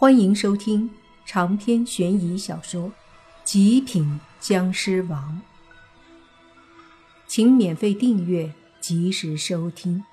欢迎收听长篇悬疑小说《极品僵尸王》，请免费订阅，及时收听。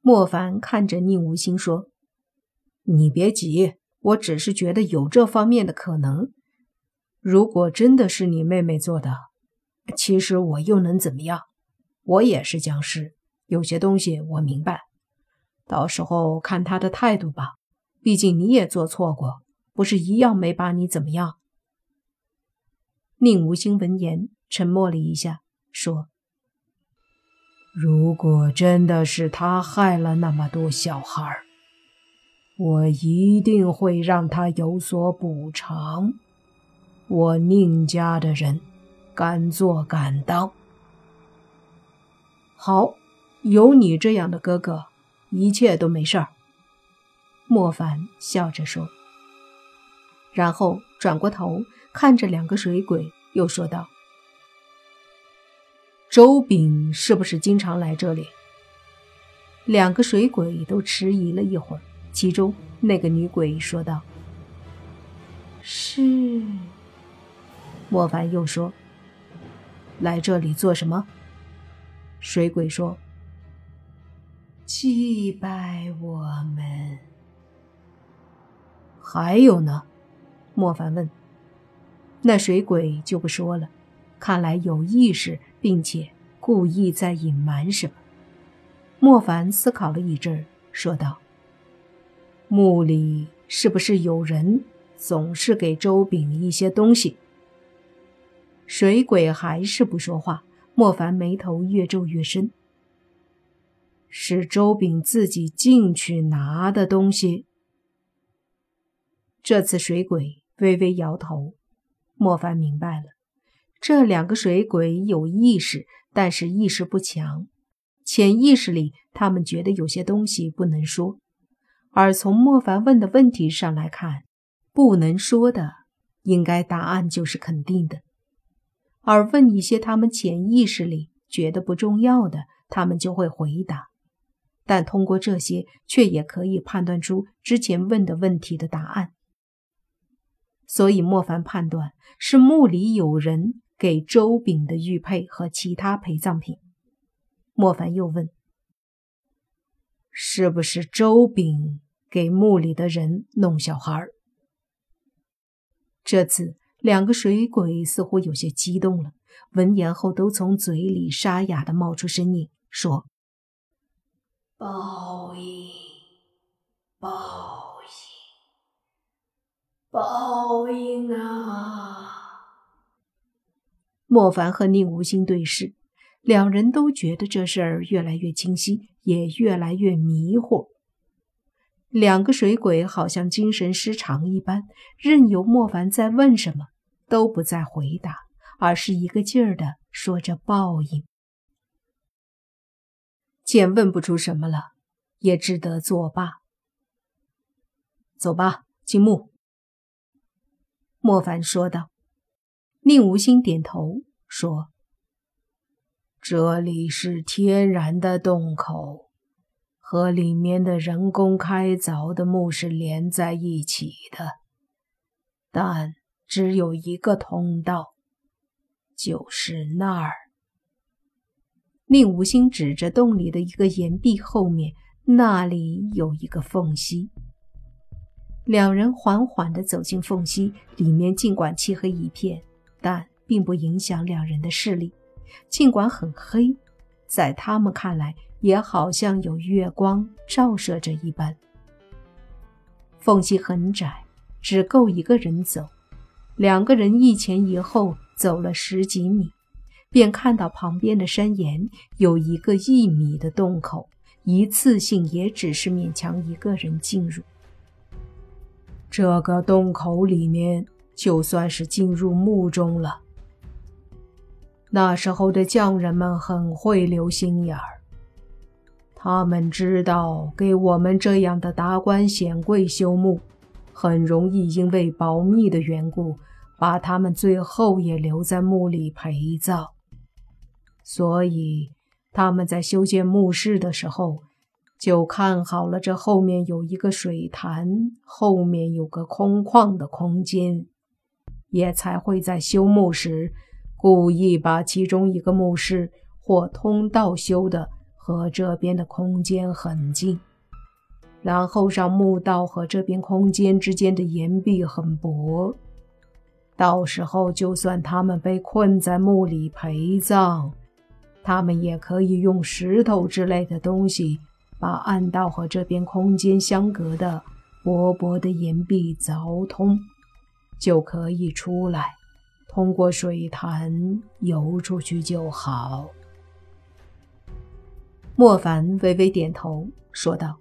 莫凡看着宁无心说：“你别急，我只是觉得有这方面的可能。如果真的是你妹妹做的，其实我又能怎么样？我也是僵尸，有些东西我明白。”到时候看他的态度吧，毕竟你也做错过，不是一样没把你怎么样？宁无心闻言沉默了一下，说：“如果真的是他害了那么多小孩，我一定会让他有所补偿。我宁家的人，敢做敢当。好，有你这样的哥哥。”一切都没事儿，莫凡笑着说，然后转过头看着两个水鬼，又说道：“周炳是不是经常来这里？”两个水鬼都迟疑了一会儿，其中那个女鬼说道：“是。”莫凡又说：“来这里做什么？”水鬼说。祭拜我们，还有呢？莫凡问。那水鬼就不说了，看来有意识，并且故意在隐瞒什么。莫凡思考了一阵，说道：“墓里是不是有人总是给周炳一些东西？”水鬼还是不说话。莫凡眉头越皱越深。是周炳自己进去拿的东西。这次水鬼微微摇头，莫凡明白了，这两个水鬼有意识，但是意识不强，潜意识里他们觉得有些东西不能说，而从莫凡问的问题上来看，不能说的应该答案就是肯定的，而问一些他们潜意识里觉得不重要的，他们就会回答。但通过这些，却也可以判断出之前问的问题的答案。所以莫凡判断是墓里有人给周炳的玉佩和其他陪葬品。莫凡又问：“是不是周炳给墓里的人弄小孩？”这次两个水鬼似乎有些激动了，闻言后都从嘴里沙哑的冒出声音说。报应，报应，报应啊！莫凡和宁无心对视，两人都觉得这事儿越来越清晰，也越来越迷糊。两个水鬼好像精神失常一般，任由莫凡在问什么，都不再回答，而是一个劲儿的说着报应。见问不出什么了，也只得作罢。走吧，进墓。莫凡说道。宁无心点头说：“这里是天然的洞口，和里面的人工开凿的墓是连在一起的，但只有一个通道，就是那儿。”宁无心指着洞里的一个岩壁后面，那里有一个缝隙。两人缓缓地走进缝隙，里面尽管漆黑一片，但并不影响两人的视力。尽管很黑，在他们看来，也好像有月光照射着一般。缝隙很窄，只够一个人走。两个人一前一后走了十几米。便看到旁边的山岩有一个一米的洞口，一次性也只是勉强一个人进入。这个洞口里面就算是进入墓中了。那时候的匠人们很会留心眼儿，他们知道给我们这样的达官显贵修墓，很容易因为保密的缘故，把他们最后也留在墓里陪葬。所以，他们在修建墓室的时候，就看好了这后面有一个水潭，后面有个空旷的空间，也才会在修墓时故意把其中一个墓室或通道修的和这边的空间很近，然后让墓道和这边空间之间的岩壁很薄。到时候，就算他们被困在墓里陪葬，他们也可以用石头之类的东西把暗道和这边空间相隔的薄薄的岩壁凿通，就可以出来，通过水潭游出去就好。莫凡微微点头，说道：“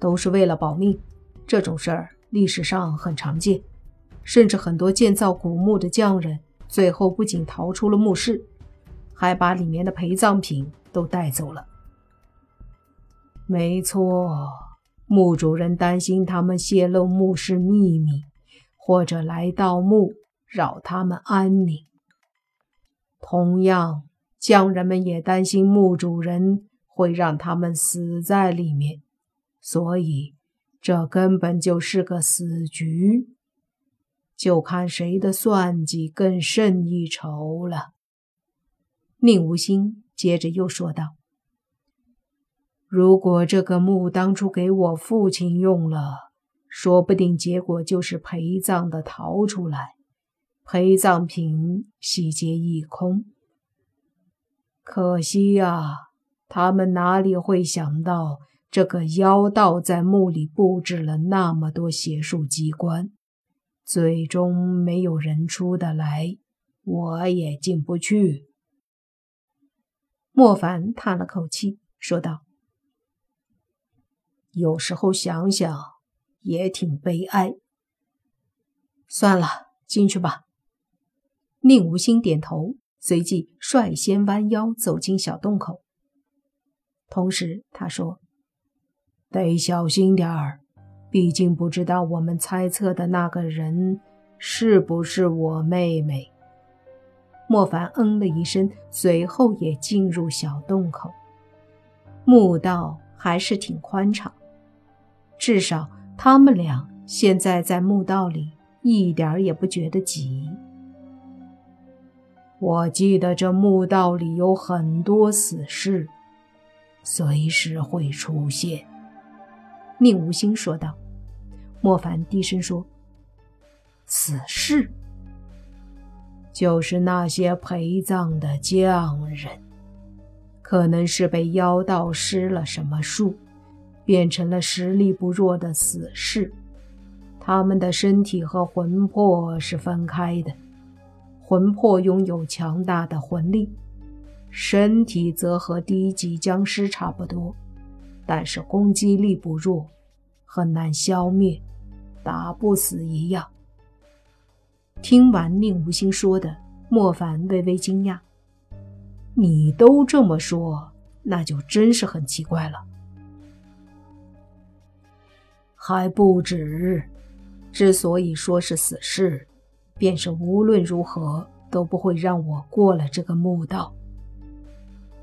都是为了保命，这种事儿历史上很常见。”甚至很多建造古墓的匠人，最后不仅逃出了墓室，还把里面的陪葬品都带走了。没错，墓主人担心他们泄露墓室秘密，或者来盗墓扰他们安宁。同样，匠人们也担心墓主人会让他们死在里面，所以这根本就是个死局。就看谁的算计更胜一筹了。宁无心接着又说道：“如果这个墓当初给我父亲用了，说不定结果就是陪葬的逃出来，陪葬品洗劫一空。可惜呀，他们哪里会想到这个妖道在墓里布置了那么多邪术机关。”最终没有人出得来，我也进不去。莫凡叹了口气，说道：“有时候想想也挺悲哀。算了，进去吧。”宁无心点头，随即率先弯腰走进小洞口。同时他说：“得小心点儿。”毕竟不知道我们猜测的那个人是不是我妹妹。莫凡嗯了一声，随后也进入小洞口。墓道还是挺宽敞，至少他们俩现在在墓道里一点儿也不觉得挤。我记得这墓道里有很多死士，随时会出现。宁无心说道。莫凡低声说：“死士，就是那些陪葬的匠人，可能是被妖道施了什么术，变成了实力不弱的死士。他们的身体和魂魄是分开的，魂魄拥有强大的魂力，身体则和低级僵尸差不多，但是攻击力不弱。”很难消灭，打不死一样。听完宁无心说的，莫凡微微惊讶：“你都这么说，那就真是很奇怪了。”还不止，之所以说是死士，便是无论如何都不会让我过了这个墓道。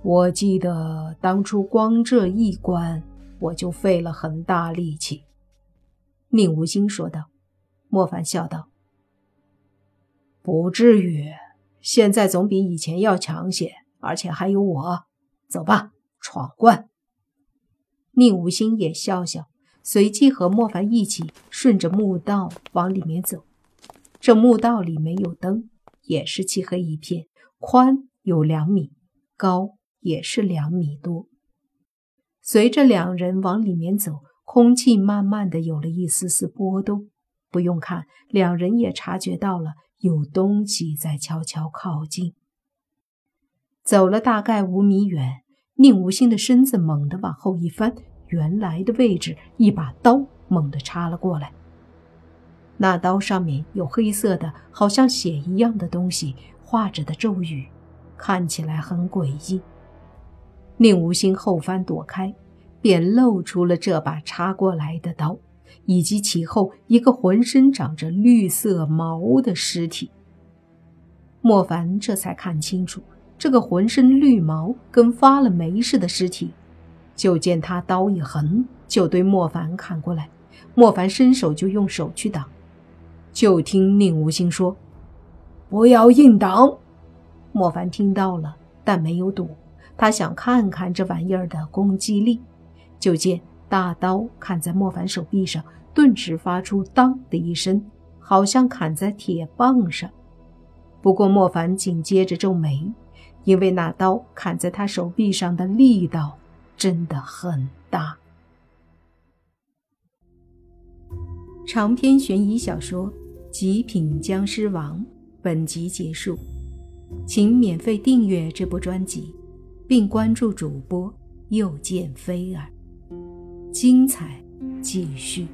我记得当初光这一关。我就费了很大力气。”宁无心说道。莫凡笑道：“不至于，现在总比以前要强些，而且还有我。走吧，闯关。”宁无心也笑笑，随即和莫凡一起顺着墓道往里面走。这墓道里没有灯，也是漆黑一片，宽有两米，高也是两米多。随着两人往里面走，空气慢慢的有了一丝丝波动。不用看，两人也察觉到了有东西在悄悄靠近。走了大概五米远，宁无心的身子猛地往后一翻，原来的位置，一把刀猛地插了过来。那刀上面有黑色的，好像血一样的东西，画着的咒语，看起来很诡异。宁无心后翻躲开，便露出了这把插过来的刀，以及其后一个浑身长着绿色毛的尸体。莫凡这才看清楚，这个浑身绿毛跟发了霉似的尸体，就见他刀一横，就对莫凡砍过来。莫凡伸手就用手去挡，就听宁无心说：“不要硬挡。”莫凡听到了，但没有躲。他想看看这玩意儿的攻击力。就见大刀砍在莫凡手臂上，顿时发出“当”的一声，好像砍在铁棒上。不过莫凡紧接着皱眉，因为那刀砍在他手臂上的力道真的很大。长篇悬疑小说《极品僵尸王》本集结束，请免费订阅这部专辑，并关注主播又见菲儿，精彩继续。